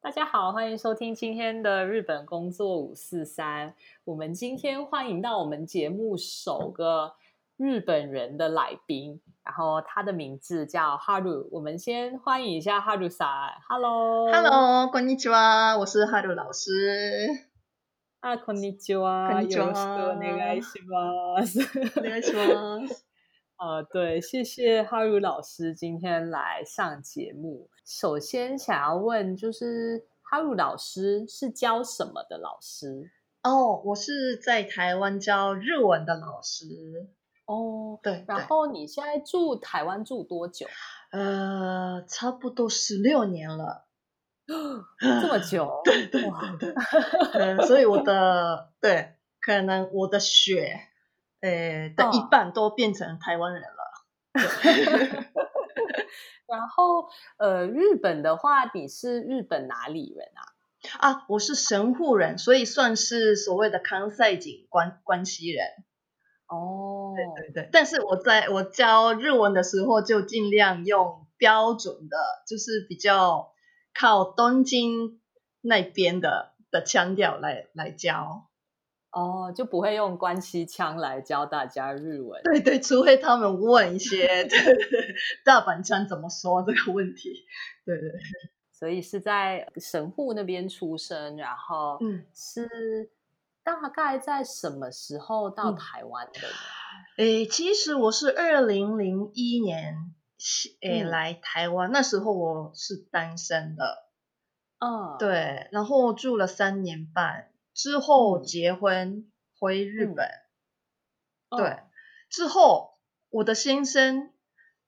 大家好，欢迎收听今天的日本工作五四三。我们今天欢迎到我们节目首个日本人的来宾，然后他的名字叫哈鲁。我们先欢迎一下哈鲁さん。Hello，Hello，こんにちは，我是哈鲁老师。啊，こんにちは，こんにちは，よろしくお願いします。お願いします。呃，对，谢谢哈鲁老师今天来上节目。 首先想要问，就是哈鲁老师是教什么的老师？哦，我是在台湾教日文的老师。哦，对。然后你现在住台湾住多久？呃，差不多十六年了。这么久，对对对，嗯，所以我的对，可能我的血，呃的一半都变成台湾人了。然后，呃，日本的话，你是日本哪里人啊？啊，我是神户人，所以算是所谓的康赛井关关西人。哦，对对对，但是我在我教日文的时候，就尽量用标准的，就是比较。靠东京那边的的腔调来来教，哦，就不会用关西腔来教大家日文。对对，除非他们问一些 大阪腔怎么说这个问题。对对，所以是在神户那边出生，然后嗯，是大概在什么时候到台湾的？诶，其实我是二零零一年。诶，来台湾那时候我是单身的，嗯，对，然后住了三年半之后结婚回日本，对，之后我的先生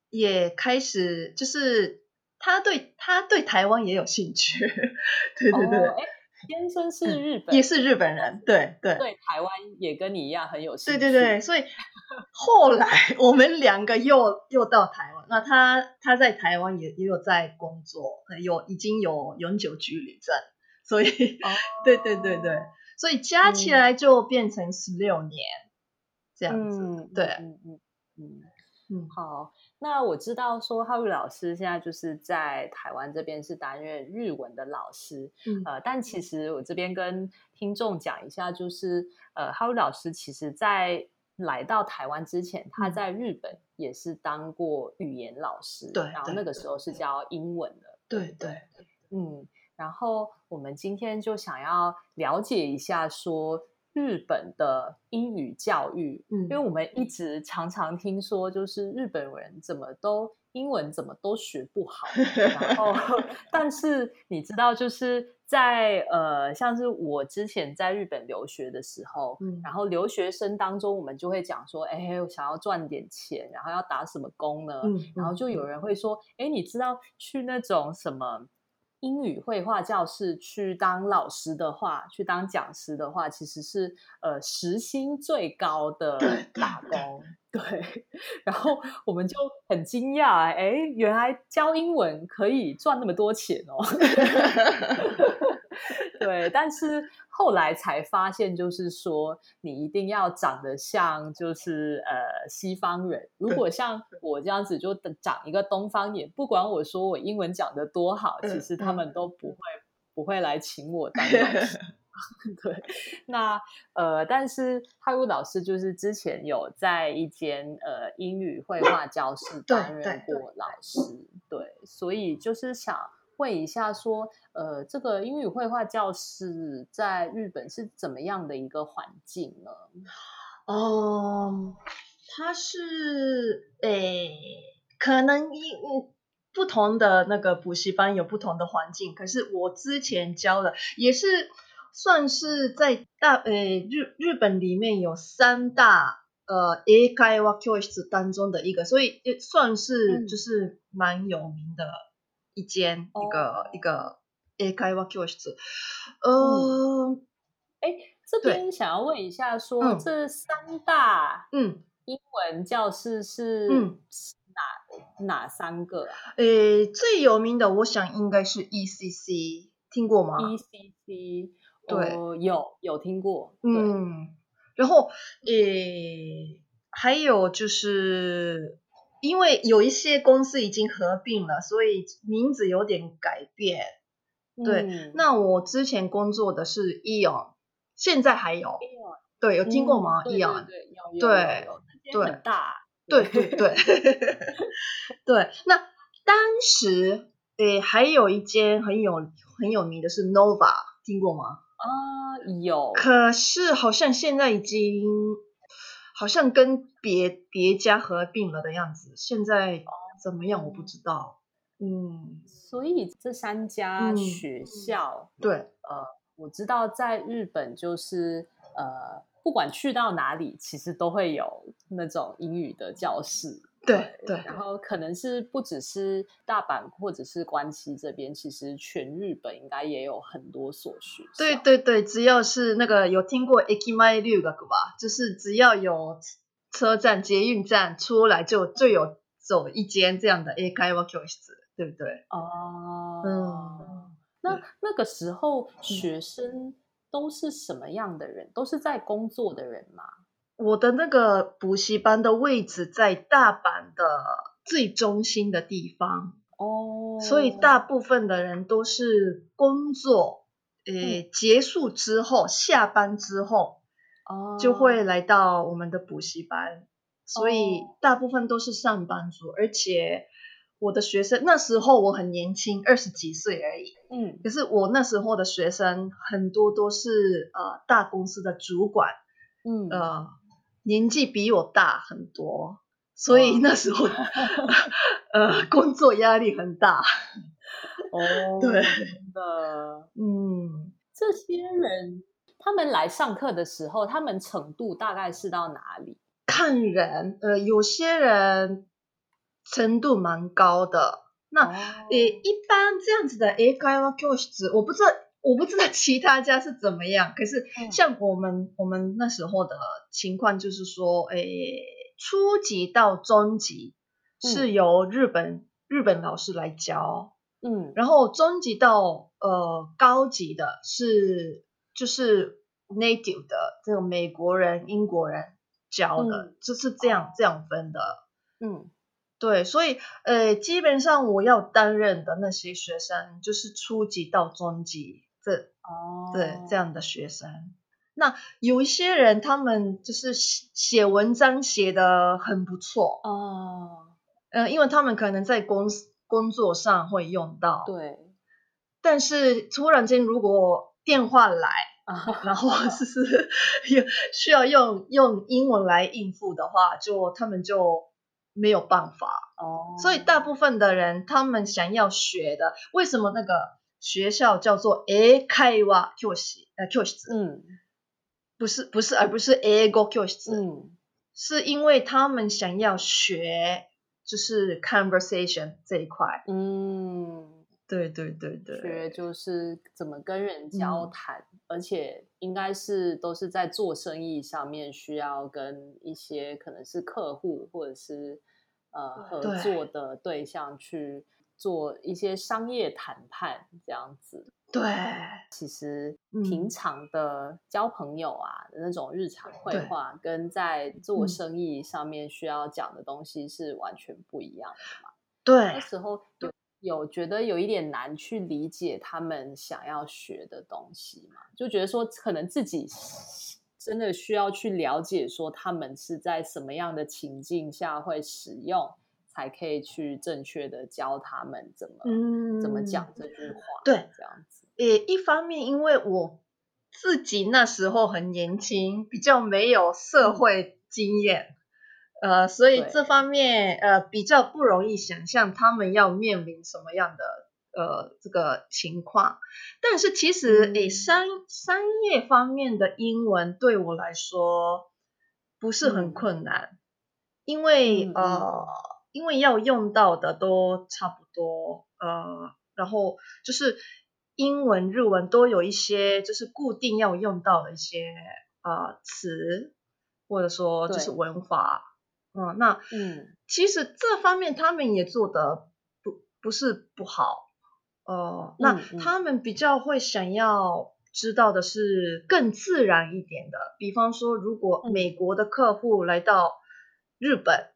也开始就是他对他对台湾也有兴趣，对对对。先生是日本，也是日本人，对对。对，台湾也跟你一样很有兴趣，对对对，所以。后来我们两个又又到台湾，那他他在台湾也也有在工作，有已经有永久居留证，所以对对对对，所以加起来就变成十六年这样子，对，嗯嗯嗯嗯，好。那我知道说浩宇老师现在就是在台湾这边是担任日文的老师，呃，但其实我这边跟听众讲一下，就是呃，浩宇老师其实在来到台湾之前，他在日本也是当过语言老师，对，然后那个时候是教英文的，对对，嗯，然后我们今天就想要了解一下说。日本的英语教育，嗯，因为我们一直常常听说，就是日本人怎么都英文怎么都学不好，然后，但是你知道，就是在呃，像是我之前在日本留学的时候，嗯，然后留学生当中，我们就会讲说，哎，我想要赚点钱，然后要打什么工呢？嗯，然后就有人会说，哎，你知道去那种什么？英语绘画教室去当老师的话，去当讲师的话，其实是呃时薪最高的打工。对，然后我们就很惊讶，哎，原来教英文可以赚那么多钱哦。对，但是后来才发现，就是说你一定要长得像，就是呃西方人。如果像我这样子，就长一个东方脸，不管我说我英文讲的多好，其实他们都不会不会来请我当老师。对，那呃，但是哈鲁老师就是之前有在一间呃英语绘画教室担任过老师，对，所以就是想。问一下，说，呃，这个英语绘画教室在日本是怎么样的一个环境呢？哦，它是，诶，可能因不同的那个补习班有不同的环境，可是我之前教的也是算是在大，诶，日日本里面有三大，呃，A 开画教室当中的一个，所以也算是就是蛮有名的。一间一个一个英会话教室，呃，哎，这边想要问一下说，嗯。这三大嗯，英文教室是嗯。是哪哪三个啊？诶，最有名的我想应该是 ECC，听过吗？？ECC，对。哦有有听过，对，嗯，然后诶，还有就是因为有一些公司已经合并了，所以名字有点改变。对嗯那我之前工作的是 Eon，现在还有，Eon 对，有听过吗？Eon，对对，大，对对对 对。那当时诶还有一间很有很有名的是 Nova，听过吗？啊，有，可是好像现在已经好像跟别别家合并了的样子，现在怎么样我不知道。嗯，所以这三家嗯。学校，对，呃，我知道在日本就是呃，不管去到哪里，其实都会有那种英语的教室。对对然后可能是不只是大阪或者是关西这边，其实全日本应该也有很多所学校。对对对，只要是那个有听过 Ekimai 六个吧，就是只要有车站、捷运站出来就就有走一间这样的 A 开 w 教室，对不对？哦，嗯，那那个时候学生都是什么样的人？都是在工作的人吗？我的那个补习班的位置在大阪的最中心的地方，哦，所以大部分的人都是工作，诶、结束之后，下班之后哦。就会来到我们的补习班，所以哦。大部分都是上班族，而且我的学生那时候我很年轻，二十几岁而已，嗯。可是我那时候的学生很多都是呃大公司的主管，嗯。呃年纪比我大很多，所以那时候 呃工作压力很大，哦，对真的，嗯。这些人他们来上课的时候，他们程度大概是到哪里？看人，呃，有些人程度蛮高的。那哦呃，一般这样子的英会教室，我不知道，我不知道其他家是怎么样。可是嗯像我们我们那时候的情况，就是说，诶，初级到中级是由日本、日本老师来教，嗯然后中级到呃高级的是就是 native 的这种美国人、英国人教的，嗯就是这样这样分的。嗯对，所以呃，基本上我要担任的那些学生，就是初级到中级这哦，对这样的学生。那有一些人，他们就是写写文章写的很不错，哦，呃，因为他们可能在公司工作上会用到，对但是突然间如果电话来，啊，然后就是有需要用用英文来应付的话，就他们就没有办法。哦，所以大部分的人，他们想要学的，为什么那个学校叫做英会話教室？呃，教室嗯不是不是，而不是英語教室，嗯是因为他们想要学就是 conversation 这一块。嗯。对对对对，学就是怎么跟人交嗯谈，而且应该是都是在做生意上面需要跟一些可能是客户或者是呃合作的对象去做一些商业谈判这样子。对其实嗯平常的交朋友啊、那种日常绘对画，跟在做嗯生意上面需要讲的东西是完全不一样的嘛。对那时候有有觉得有一点难去理解他们想要学的东西嘛，就觉得说可能自己真的需要去了解说他们是在什么样的情境下会使用，才可以去正确的教他们怎么、嗯怎么讲这句话，对这样子，也一方面，因为我自己那时候很年轻，比较没有社会经验，呃，所以这方面呃比较不容易想象他们要面临什么样的呃这个情况。但是其实嗯。诶商商业方面的英文对我来说不是很嗯。困难，因为呃因为要用到的都差不多，呃，然后就是英文、日文都有一些就是固定要用到的一些呃词，或者说就是文法。嗯，那嗯。其实这方面他们也做的不不是不好，呃，那他们比较会想要知道的是更自然一点的，比方说，如果嗯。美国的客户来到日本，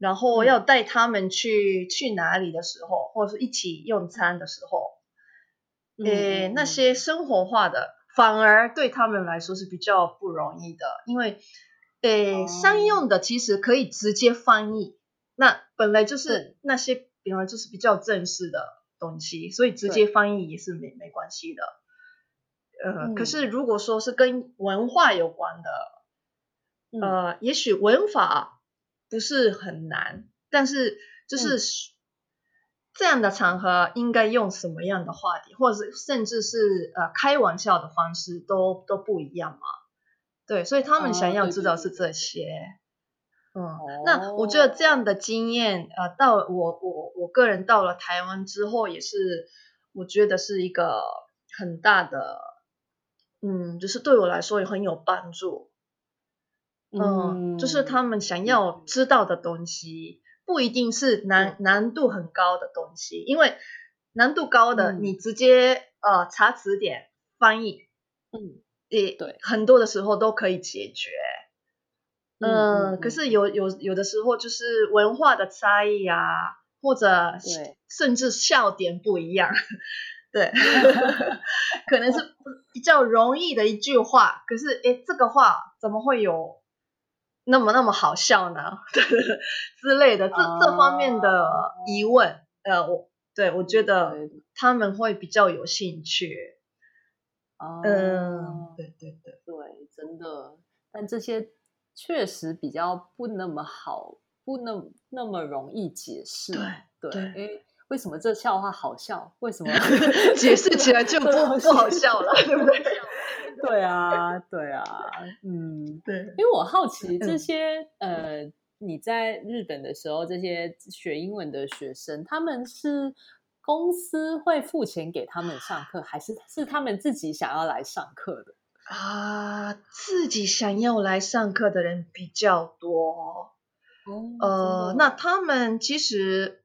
然后嗯。要带他们去、去哪里的时候，或者是一起用餐的时候，嗯诶，那些生活化的反而对他们来说是比较不容易的，因为，诶，哦。商用的其实可以直接翻译，那本来就是那些本来就是比较正式的东西，所以直接翻译也是没没关系的。呃，嗯。可是如果说是跟文化有关的，嗯。呃，也许文法不是很难，但是就是这样的场合应该用什么样的话题，或者是甚至是呃开玩笑的方式都都不一样嘛。对，所以他们啊想要知道是对这些。嗯，那我觉得哦这样的经验，呃，到我我我个人到了台湾之后，也是我觉得是一个很大的，嗯，就是对我来说也很有帮助。嗯，就是他们想要知道的东西，不一定是难难度很高的东西，因为难度高的，嗯你直接呃查词典翻译，嗯也对很多的时候都可以解决。嗯可是有有有的时候就是文化的差异啊，或者甚至笑点不一样，对，可能是比较容易的一句话，可是诶，这个话怎么会有那么那么好笑呢？之类的，这这方面的疑问，呃，我对我觉得他们会比较有兴趣。哦嗯，对对对，对，真的，但这些确实比较不那么好，不那那么容易解释。对对，对诶，为什么这笑话好笑？为什么 解释起来就不 不好笑了，对不对？对啊，对啊，嗯，对，因为我好奇这嗯些、呃，你在日本的时候，这些学英文的学生，他们是公司会付钱给他们上课，还是是他们自己想要来上课的？啊，自己想要来上课的人比较多。哦呃，那他们其实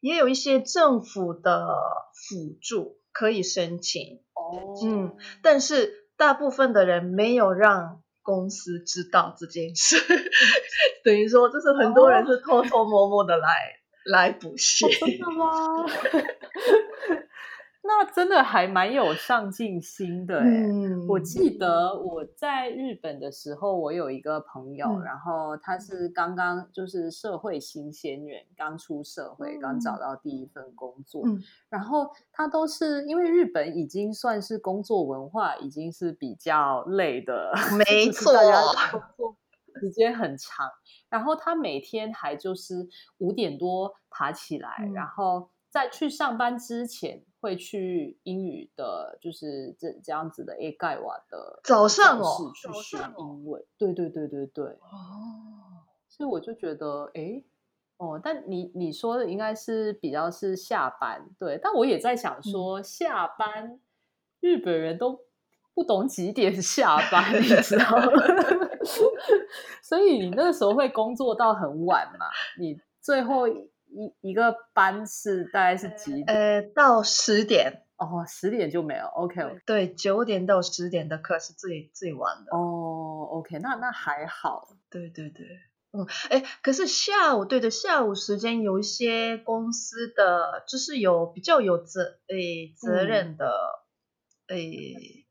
也有一些政府的辅助可以申请，哦，嗯，但是大部分的人没有让公司知道这件事，等于说就是很多人是偷偷摸摸的来、来补习。真 的吗？那真的还蛮有上进心的哎、嗯，我记得我在日本的时候，我有一个朋友，嗯。然后他是刚刚就是社会新鲜人，刚出社会，刚找到第一份工作，嗯。然后他都是因为日本已经算是工作文化已经是比较累的，没错工作时间很长，然后他每天还就是五点多爬起来，嗯。然后在去上班之前会去英语的，就是这这样子的 A 盖瓦的早上哦室去学英文。对对对对对，哦，所以我就觉得，诶，哦，但你你说的应该是比较是下班，对，但我也在想说，下班日本人都不懂几点下班，你知道吗？所以你那个时候会工作到很晚嘛？你最后一一个班是大概是几点？呃，到十点，哦，十点就没有。OK，对，九点到十点的课是最最晚的。哦，OK，那那还好。对对对，嗯，哎，可是下午，对的，下午时间有一些公司的，就是有比较有责诶责嗯任的，诶、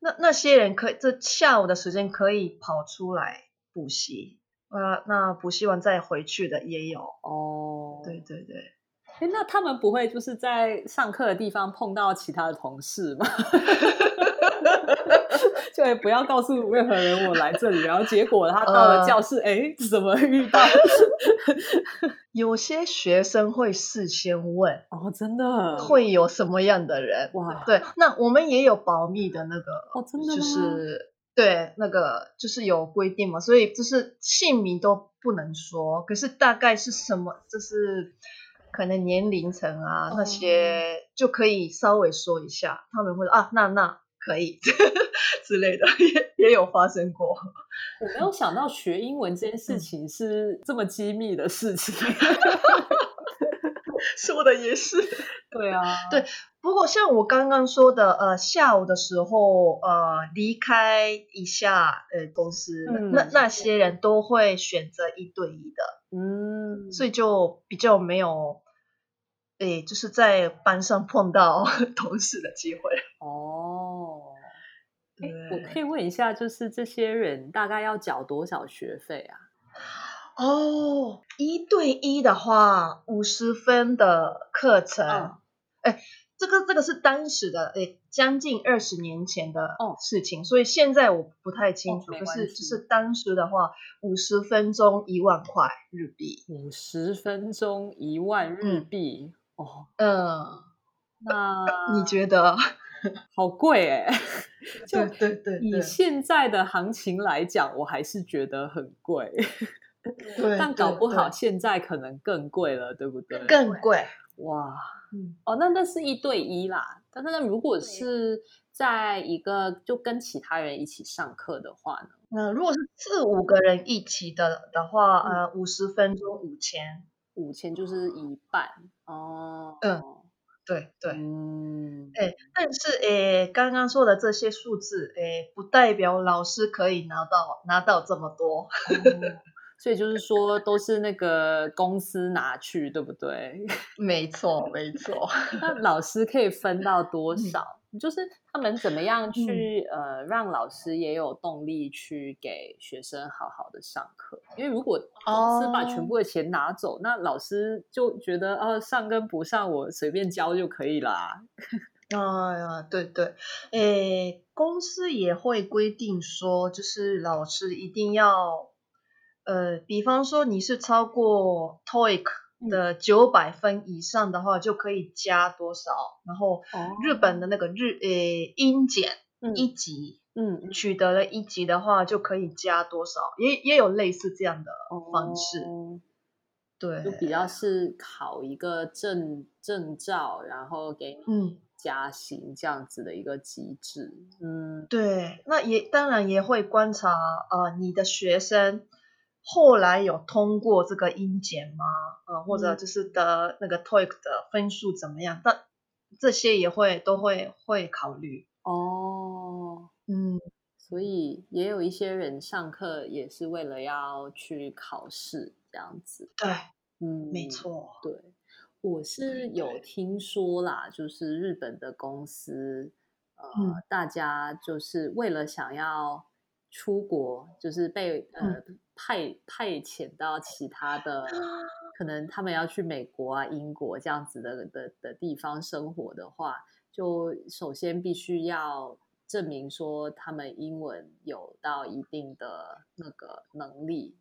那那些人可以这下午的时间可以跑出来补习，呃，那补习完再回去的也有。哦，对对对，诶那他们不会就是在上课的地方碰到其他的同事吗？就也不要告诉任何人我来这里，然后结果他到了呃教室，哎、怎么遇到？有些学生会事先问哦，真的会有什么样的人，哇对，那我们也有保密的那个哦，真的吗？就是对那个就是有规定嘛，所以就是姓名都不能说，可是大概是什么，就是可能年龄层啊、哦那些就可以稍微说一下，他们会说啊，那那可以 之类的，也也有发生过。我没有想到学英文这件事情是这么机密的事情。说的也是。对啊，对不过像我刚刚说的，呃，下午的时候，呃，离开一下呃公司，嗯那那些人都会选择一对一的，嗯，所以就比较没有，诶，就是在班上碰到 同事的机会。哦，我可以问一下，就是这些人大概要缴多少学费啊？哦，一对一的话，五十分的课程，嗯。哎、这个这个是当时的，哎，将近二十年前的哦。事情，所以现在我不太清楚。可是就是当时的话，五十分钟一万块日币，五十分钟一万日嗯。币，哦，嗯，那你觉得？好贵哎、就对对对以现在的行情来讲，我还是觉得很贵，对，但搞不好对现在可能更贵了，对不对？更贵。哇，嗯，哦，那那是一对一啦。但是那如果是在一个就跟其他人一起上课的话呢？那如果是四五个人一起的的话，嗯呃，五十分钟五千，五千就是一半哦。嗯对对。嗯，哎，但是诶，刚刚说的这些数字，诶，不代表老师可以拿到拿到这么多。哦所以就是说都是那个公司拿去，对不对？没错，没错。那老师可以分到多嗯少？就是他们怎么样去、呃让老师也有动力去给学生好好的上课？因为如果公司把哦全部的钱拿走，那老师就觉得哦上跟不上我随便教就可以啦。哎 呀，对对，诶，公司也会规定说，就是老师一定要，呃，比方说你是超过 TOEIC 嗯的九百分以上的话，就可以加多少，然后哦日本的那个日诶英检嗯一级。嗯嗯取得了一级的话，就可以加多少，也也有类似这样的方式。哦对，就比较是考一个证证照，然后给你嗯，加薪这样子的一个机制。嗯对，那也当然也会观察呃你的学生后来有通过这个英检吗？呃，或者嗯就是的那个 TOEIC 的分数怎么样？但这些也会都会会考虑。哦，嗯，所以也有一些人上课也是为了要去考试这样子。对，嗯，没。错。对，我是有听说啦，就是日本的公司，呃，嗯大家就是为了想要出国，就是被呃、嗯派派遣到其他的，可能他们要去美国啊、英国这样子的的的地方生活的话，就首先必须要证明说他们英文有到一定的那个能力。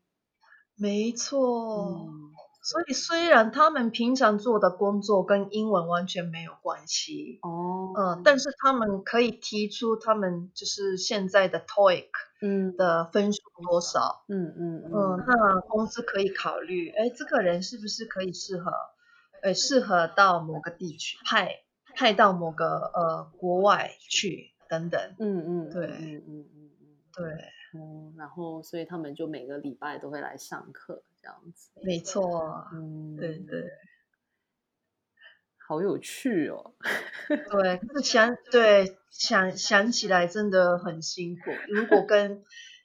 没错。嗯所以虽然他们平常做的工作跟英文完全没有关系，哦，嗯，但是他们可以提出他们就是现在的 TOEIC 嗯。的分数多少，嗯嗯嗯，那公司可以考虑，哎，这个人是不是可以适合，呃，适合到某个地区派派到某个呃国外去等等，嗯嗯，对嗯嗯嗯嗯。对，嗯，然后所以他们就每个礼拜都会来上课这样子，没错，嗯，对对。好有趣哦，对，可是想对想想起来真的很辛苦，如果跟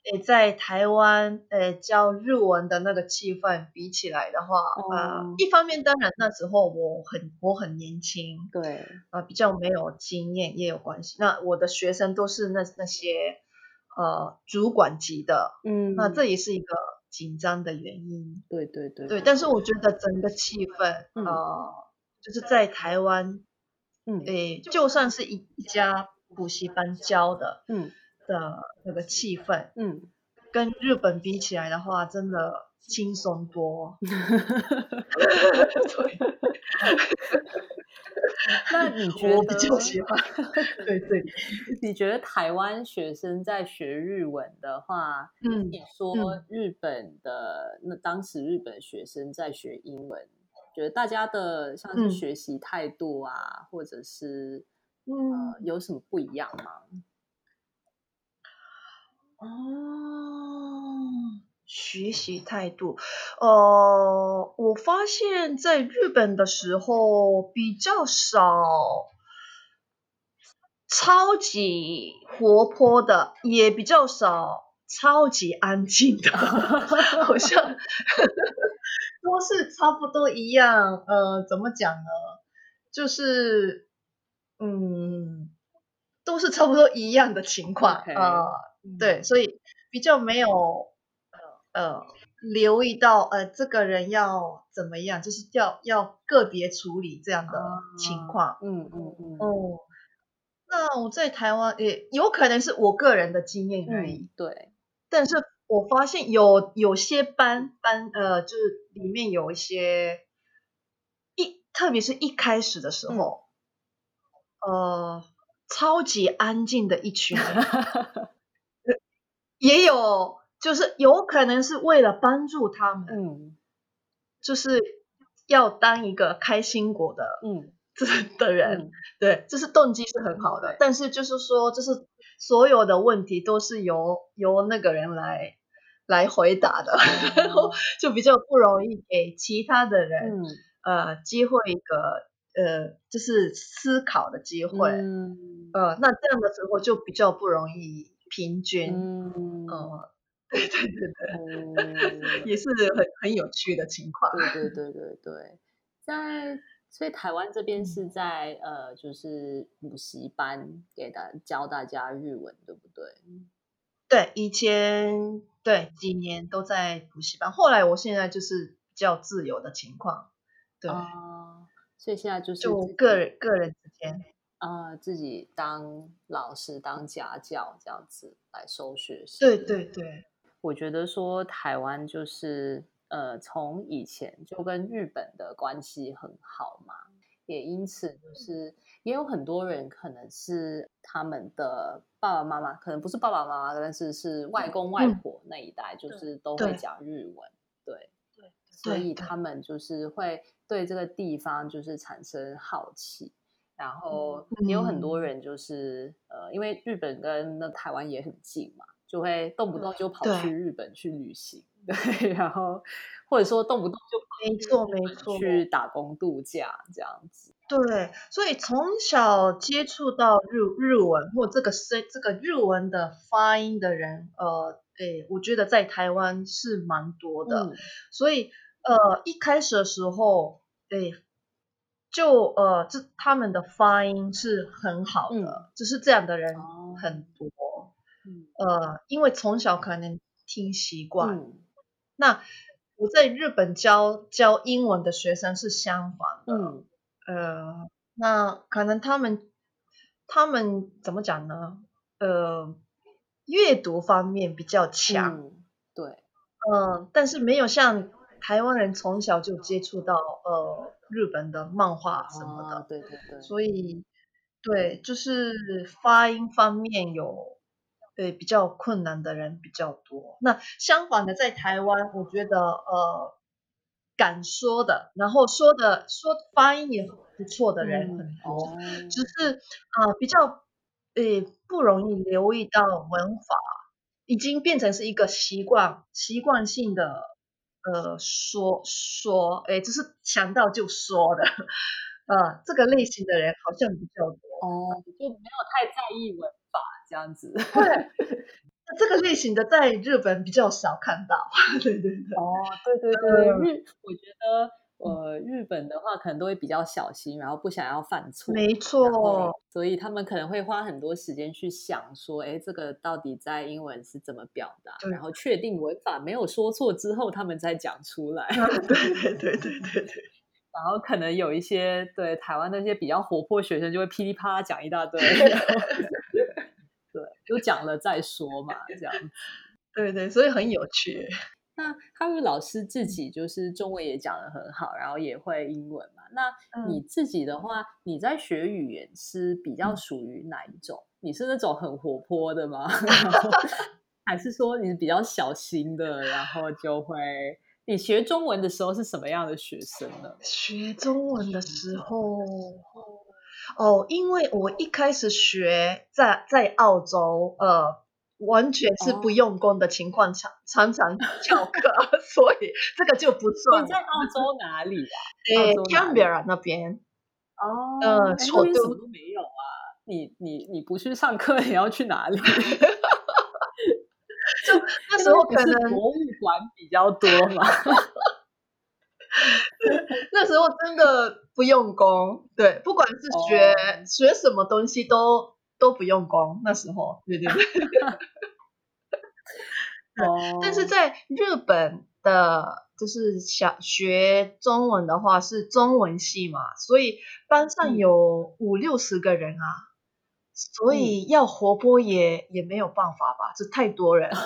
诶在台湾诶教日文的那个气氛比起来的话，啊哦，一方面当然那时候我很我很年轻，对，啊、比较没有经验也有关系。那我的学生都是那那些呃主管级的，嗯。那这也是一个紧张的原因。对对对对，但是。我觉得整个气氛，嗯。呃，就是在台湾，嗯。诶，就算是一一家补习班教的嗯。的那个气氛，嗯，跟日本比起来的话，真的轻松多。那你觉得我比较喜欢 对对，你觉得台湾学生在学日文的话，嗯你说嗯。日本的那当时日本学生在学英文，觉得大家的像是学习态度啊，或者是嗯。呃有什么不一样吗？哦，学习态度，呃，我发现在日本的时候比较少超级活泼的，也比较少超级安静的，好像 都是差不多一样。呃，怎么讲呢？就是，嗯，都是差不多一样的情况。嗯对，所以比较没有呃呃留意到呃这个人要怎么样，就是要要个别处理这样的情况。嗯嗯嗯。哦，那我在台湾也有可能是我个人的经验而已，嗯，对，但是我发现有有些班班呃，就是里面有一些一，特别是一开始的时候，呃，超级安静的一群人，也有就是有可能是为了帮助他们，嗯。就是要当一个开心果的嗯。的人，嗯。对，这是动机是很好的，但是就是说，就是所有的问题都是由由那个人来来回答的，然后就比较不容易给其他的人、嗯。呃机会一个呃就是思考的机会，嗯。呃，那这样的时候就比较不容易平均，嗯。呃，对对对对，嗯也是很很有趣的情况。对 对对对对，在所以台湾这边是在呃，就是补习班给大教大家日文，对不对？对，以前对几年都在补习班，后来我现在就是比较自由的情况，对，啊，所以现在就是就个人个人之间，呃自己当老师、当家教这样子来收学生。对对对，我觉得说台湾就是呃，从以前就跟日本的关系很好嘛，也因此就是也有很多人可能是他们的爸爸妈妈，可能不是爸爸妈妈，但是是外公外嗯婆那一代，就是都会。讲日文，对，对所以他。们就是会对这个地方就是产生好奇。然后也有很多嗯。人就是、呃，因为日本跟那台湾也很近嘛，就会动不动就跑去日本去旅行，对，然后或者说动不动就跑没错没错，去打工度假这样子。对，所以从小接触到日日文或这个声这个日文的发音的人，呃，诶，我觉得在台湾是蛮多的，嗯。所以呃一开始的时候，诶，就呃这他们的发音是很好的，就是这样的人哦。很多，嗯。呃，因为从小可能听习惯，嗯。那我在日本教教英文的学生是相反的，嗯。呃，那可能他们他们怎么讲呢？呃，阅读方面比较强，嗯，对，嗯、但是没有像台湾人从小就接触到呃日本的漫画什么的，啊，对对对，所以对，就是发音方面有对比较困难的人比较多。那相反的，在台湾，我觉得呃敢说的，然后说的说发音也不错的人嗯很多，哦，只是呃比较呃不容易留意到文法，已经变成是一个习惯习惯性的呃说说，哎，就是想到就说的，呃，这个类型的人好像比较多。哦，就没有太在意文法这样子。对，这个类型的在日本比较少看到。对对对，哦，对对对，嗯日我觉得呃日本的话可能都会比较小心，然后不想要犯错，没错，所以他们可能会花很多时间去想说，哎，这个到底在英文是怎么表达，然后确定文法没有说错之后，他们再讲出来。对对对对对对。然后可能有一些对台湾那些比较活泼学生就会噼里啪啦讲一大堆，然后对，就讲了再说嘛，这样子。对对，所以很有趣。那哈瑞老师自己就是中文也讲得很好，然后也会英文嘛。那嗯你自己的话，你在学语言是比较嗯属于哪一种？你是那种很活泼的吗？还是说你是比较小心的，然后就会你学中文的时候是什么样的学生呢？学中文的时候，哦，因为我一开始学在在澳洲，呃，完全是不用功的情况，常常常翘课，所以这个就不算。你在澳洲哪里啊？诶澳洲哪里，Canberra 那边，哦，呃哎首都那边什么都没有啊！你你你不去上课，你要去哪里？就那时候可能博物馆比较多嘛。那时候真的不用功，对，不管是学、哦学什么东西都都不用功。那时候，对对对。哦 但是在日本的，就是小学中文的话是中文系嘛，所以班上嗯有五六十个人啊，所以要活泼也也没有办法吧，这太多人。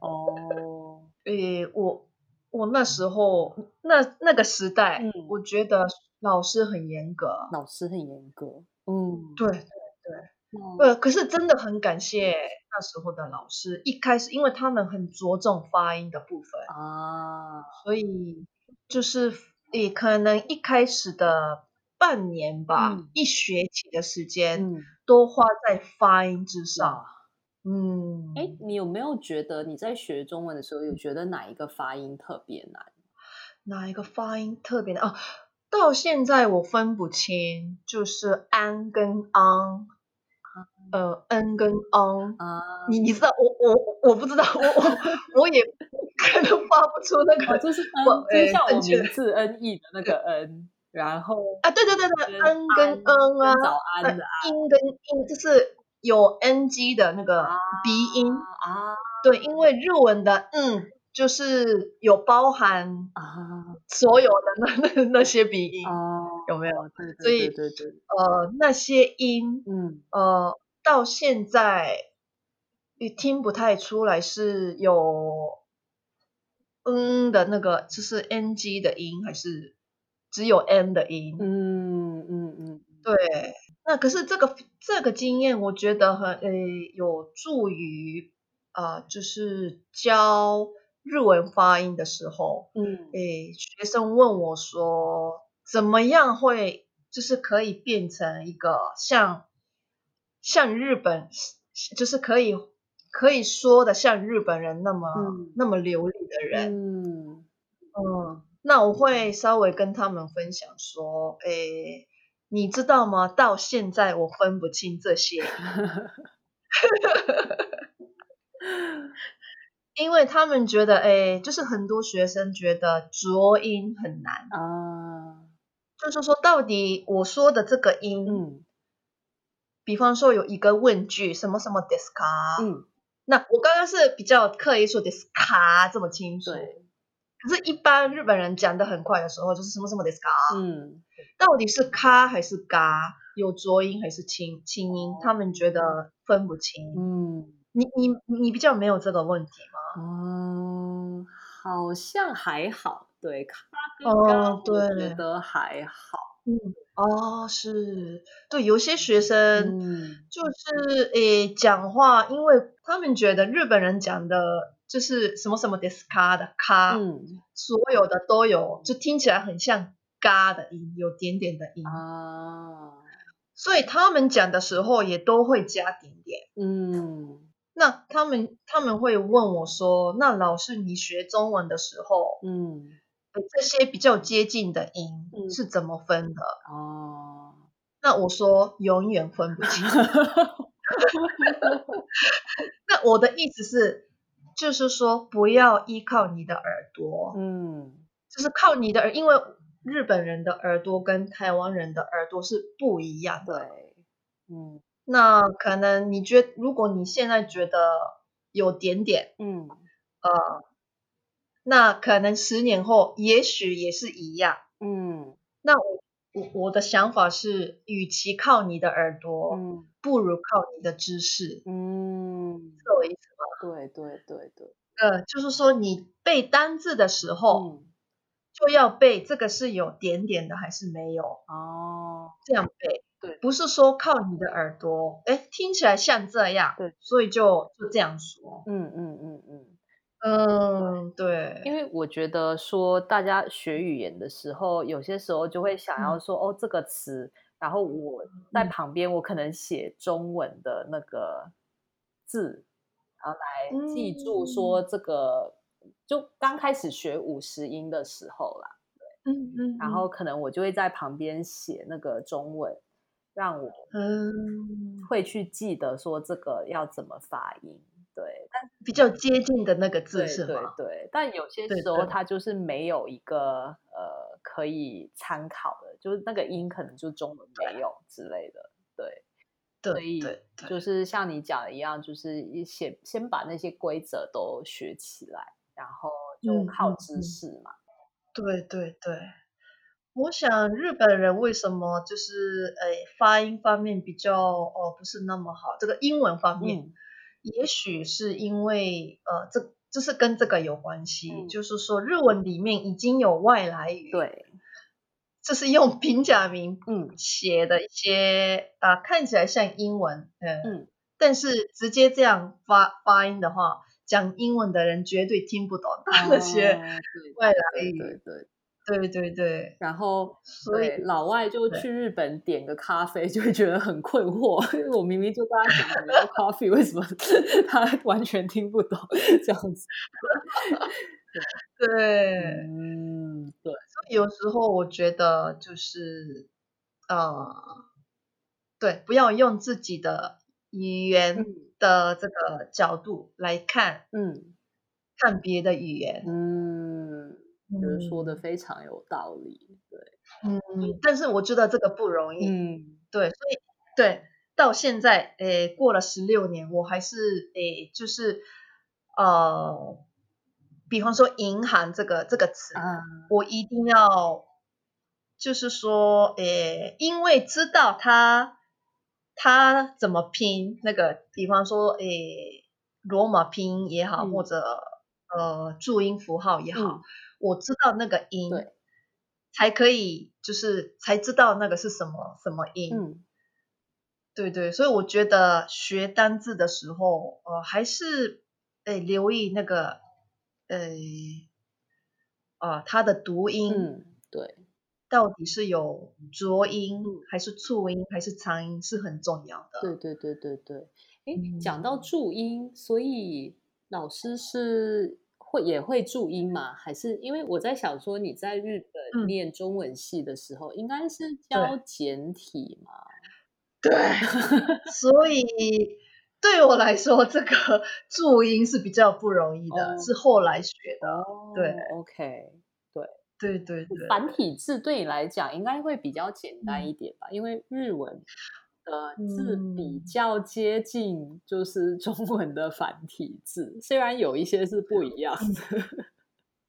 哦，诶，我我那时候那那个时代，嗯我觉得老师很严格。老师很严格。嗯，对，嗯呃，可是真的很感谢那时候的老师，一开始因为他们很着重发音的部分，啊，所以就是也可能一开始的半年吧，嗯一学期的时间、嗯，都花在发音之上。哇，嗯，哎，你有没有觉得你在学中文的时候，有觉得哪一个发音特别难？哪一个发音特别难哦？到现在我分不清，就是安跟昂，呃，n 跟 on。啊，你你知道我我我不知道，我我我也可能发不出那个哦，就是我 n，就是像我呃正确名字 n e 的那个 n，然后啊，对对对对跟，n 跟安 n 啊，跟早安呃的安音跟音就是有 ng 的那个鼻音，啊。对，因为日文的嗯就是有包含啊。所有的那 那那些鼻音，啊，有没有？对对对，呃，那些音嗯。呃到现在也听不太出来是有嗯的那个，就是 ng 的音还是只有 n 的音？嗯嗯嗯，对，那可是这个这个经验，我觉得很呃有助于啊、呃就是教日文发音的时候，嗯。诶，学生问我说，怎么样会就是可以变成一个像像日本，就是可以可以说的像日本人那么、嗯。那么流利的人，嗯。嗯，那我会稍微跟他们分享说，诶，你知道吗？到现在我分不清这些，因为他们觉得，诶，就是很多学生觉得浊音很难，啊，就是说到底我说的这个音，嗯。比方说有一个问句，什么什么 d i s c a 嗯，那我刚刚是比较刻意说 d i s c a 这么清楚，对，可是，一般日本人讲的很快的时候，就是什么什么 c a 嗯。到底是咔还是嘎，有浊音还是清清音，他们觉得分不清。嗯。你你你比较没有这个问题吗？嗯，好像还好，对，咖跟哦对觉得还好，嗯，哦，是，对，有些学生嗯。就是诶讲话，因为他们觉得日本人讲的就是什么什么 d i s c a 的卡，嗯。所有的都有，就听起来很像嘎的音，有点点的音，啊，所以他们讲的时候也都会加点点。嗯。那他们他们会问我说：“那老师，你学中文的时候，嗯。呃这些比较接近的音嗯。是怎么分的？哦，？”那我说永远分不清。那我的意思是，就是说不要依靠你的耳朵，嗯就是靠你的耳，因为日本人的耳朵跟台湾人的耳朵是不一样的。对，嗯那可能你觉如果你现在觉得有点点，嗯呃，那可能十年后也许也是一样。嗯那我我我的想法是，与其靠你的耳朵，嗯不如靠你的知识，嗯，是我意思吗？对对对对，呃，就是说你背单字的时候，嗯。就要背这个是有点点的还是没有，哦，这样背。对。不是说靠你的耳朵，哎，听起来像这样，对，所以就就这样说。嗯嗯嗯嗯。嗯，对，因为。我觉得说大家学语言的时候，有些时候就会想要说，哦，这个词，然后我在旁边，我可能写中文的那个字，然后来记住说这个，就刚开始学五十音的时候啦，对，嗯嗯，然后可能我就会在旁边写那个中文，让我嗯会去记得说这个要怎么发音。对，但比较接近的那个字是吗？对对，但有些时候它就是没有一个呃可以参考的，就是那个音可能就中文没有之类的。对，所以就。是像你讲的一样，就是先先把那些规则都学起来，然后就靠知识嘛。对对对，我想日本人为什么就是诶发音方面比较哦不是那么好，这个英文方面。也许是因为呃，这就是跟这个有关系，就是说日文里面已经有外来语，对，这是用平假名嗯。写的一些啊，看起来像英文，嗯，但是直接这样发发音的话，讲英文的人绝对听不懂那些 外来语，对对。对对对，然后所以老外就去日本点个咖啡，就会觉得很困惑，因为我明明就跟他讲要 coffee，为什么 他完全听不懂这样子？对，嗯，对。所以有时候我觉得就是呃，对，不要用自己的语言的这个角度来看，嗯，看别的语言，嗯。觉得说的非常有道理，对，嗯，但是我觉得这个不容易，嗯，对，所以对，到现在，诶，过了十六年，我还是诶，就是呃，比方说银行这个这个词，我一定要，就是说，诶，因为知道它它怎么拼，那个，比方说，诶，罗马拼音也好，或者呃注音符号也好。我知道那个音，对，才可以，就是才知道那个是什么什么音，嗯，对对，所以我觉得学单字的时候，呃，还是诶留意那个，呃，啊，它的读音，嗯，对，到底是有浊音还是促音还是长音是很重要的，对对对对对，哎，讲到注音，所以老师是。会也会注音吗？还是因为我在想说你在日本念中文系的时候，应该是教简体嘛？对，所以对我来说，这个 注音是比较不容易的，是后来学的。对，OK，对，对对对，繁体字对你来讲应该会比较简单一点吧？因为日文。的字比较接近，就是中文的繁体字，虽然有一些是不一样的。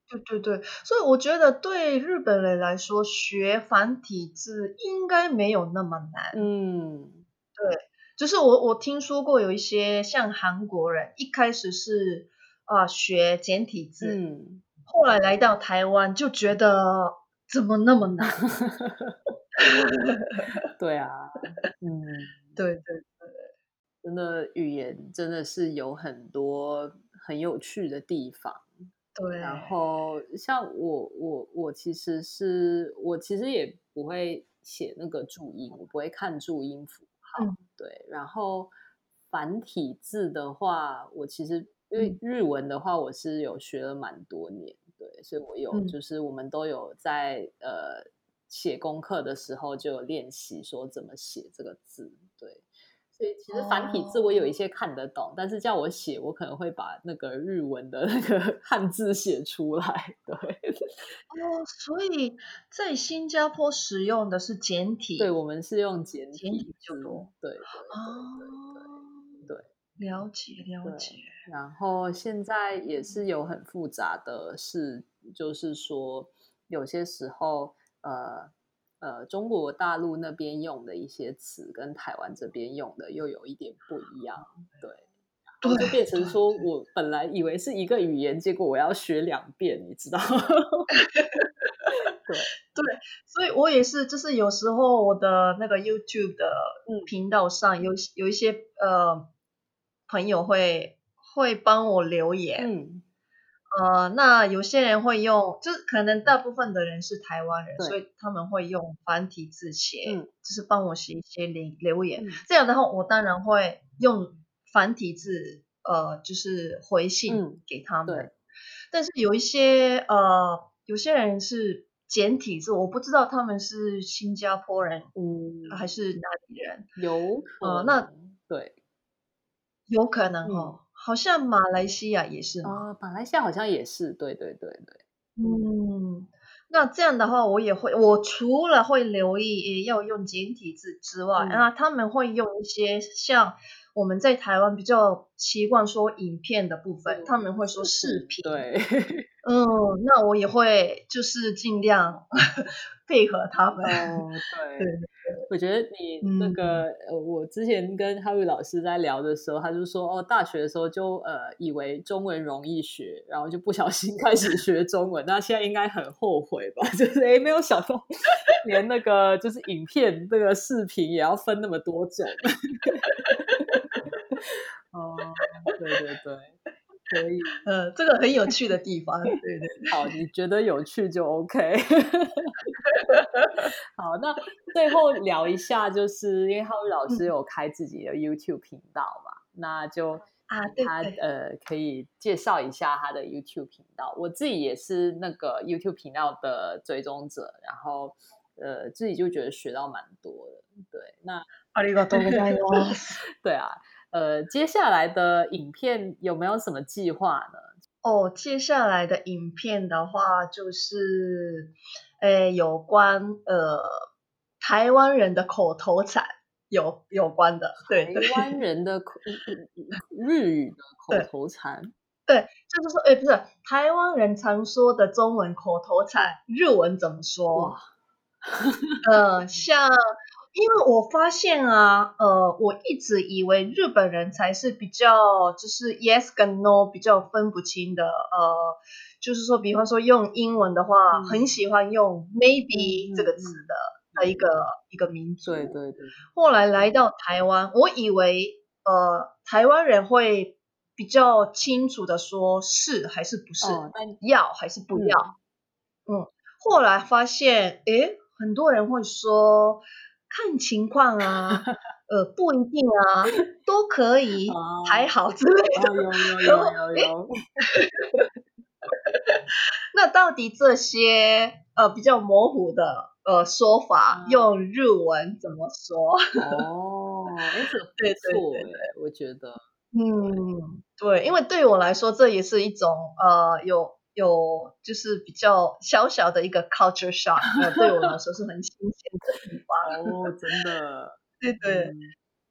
对对对，所以我觉得对日本人来说，学繁体字应该没有那么难。嗯，对，就是我我听说过有一些像韩国人，一开始是啊学简体字，嗯，后来来到台湾就觉得怎么那么难。对啊，嗯，对对对，真的语言真的是有很多很有趣的地方。对，然后像我我我其实是我其实也不会写那个注音，我不会看注音符号。对，然后繁体字的话，我其实因为日文的话，我是有学了蛮多年，对，所以我有就是我们都有在呃。写功课的时候就有练习说怎么写这个字，对，所以其实繁体字我有一些看得懂，但是叫我写，我可能会把那个日文的那个 汉字写出来，对。哦，所以在新加坡使用的是简体，对，我们是用简简体就多，对，哦，对，对，了解了解。然后现在也是有很复杂的事，就是说有些时候。呃呃，中国大陆那边用的一些词跟台湾这边用的又有一点不一样，对，就变成说我本来以为是一个语言，结果我要学两遍，你知道？对 对，所以我也是，就是有时候我的那个 YouTube 的频道上有有一些呃朋友会会帮我留言，嗯。呃，那有些人会用，就是可能大部分的人是台湾人，所以他们会用繁体字写，嗯。就是帮我写一些留留言。嗯。这样的话，我当然会用繁体字，呃，就是回信嗯给他们。对。但是有一些呃，有些人是简体字，我不知道他们是新加坡人嗯，还是哪里人，有可呃那对。有可能嗯哦，好像马来西亚也是嘛。啊，马来西亚好像也是，对对对对，嗯，那这样的话，我也会，我除了会留意也要用简体字之外，嗯啊，他们会用一些像我们在台湾比较习惯说影片的部分，嗯他们会说视频。，对，嗯，那我也会就是尽量配合他们。哦，对对，我觉得你那嗯个、呃，我之前跟哈瑞老师在聊的时候，他就说哦，大学的时候就呃以为中文容易学，然后就不小心 开始学中文，那现在应该很后悔吧？就是诶没有想到连那个就是影片那个视频也要分那么多种。哦，对对对，可以。呃，这个很有趣的地方，对对对。好，你觉得有趣就 OK。好，那最后聊一下，就是因为浩宇老师嗯有开自己的 YouTube 频道嘛，那就啊，对他对，呃可以介绍一下他的 YouTube 频道。我自己也是那个 YouTube 频道的追踪者，然后呃自己就觉得学到蛮多的。对，那ありがとうございます。对啊， 呃接下来的影片有没有什么计划呢？哦，接下来的影片的话，就是，诶，有关呃台湾人的口头禅有有关的，对台对湾人的口日语的口头禅。对，就是说，诶，不是台湾人常说的中文口头禅，日文怎么说哇？呃，像，因为我发现啊，呃，我一直以为日本人才是比较就是 yes 跟 no 比较分不清的，呃，就是说，比方说用英文的话，嗯。很喜欢用 maybe 嗯这个词的、的一个一个民族。对对对，后来来到台湾，我以为呃台湾人会比较清楚的说是还是不是，哦，要还是不要。嗯，后来发现，诶，很多人会说看情况啊，呃，不一定啊，都可以，哦。还好之类的。哦有有有有有，那到底这些呃比较模糊的呃说法，嗯。用日文怎么说？哦，哎，这个不对对错对哎，我觉得，嗯，对，因为对我来说，这也是一种呃有有就是比较小小的一个 culture shock，呃，对我来说是很新鲜的地方。哦，真的，对对、嗯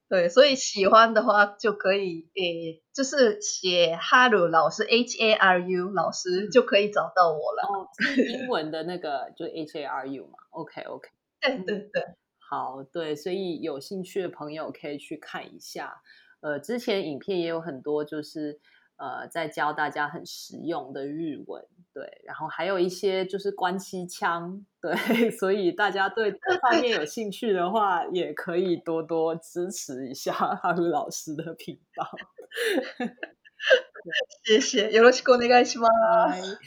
对，所以喜欢的话就可以诶，就是写哈鲁老师 H A R U 老师就可以找到我了。哦，是英文的那个就 H A R U 嘛，OK OK。对对对，好，对，所以有兴趣的朋友可以去看一下。呃，之前影片也有很多，就是呃，在教大家很实用的日文，对，然后还有一些就是关系腔，对，所以大家对这方面有兴趣的话，也可以多多支持一下哈鲁老师的频道。谢谢，よろしくお願いします。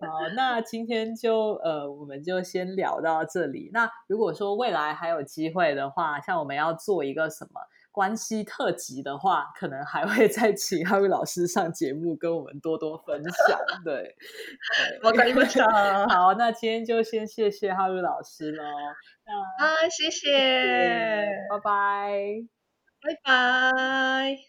好，那今天就呃，我们就先聊到这里。那如果说未来还有机会的话，像我们要做一个什么 关系特辑的话，可能还会再请哈瑞老师上节目跟我们多多分享。对，わかりました。好，那今天就先谢谢哈瑞老师喽。那啊，谢谢，拜拜。拜拜。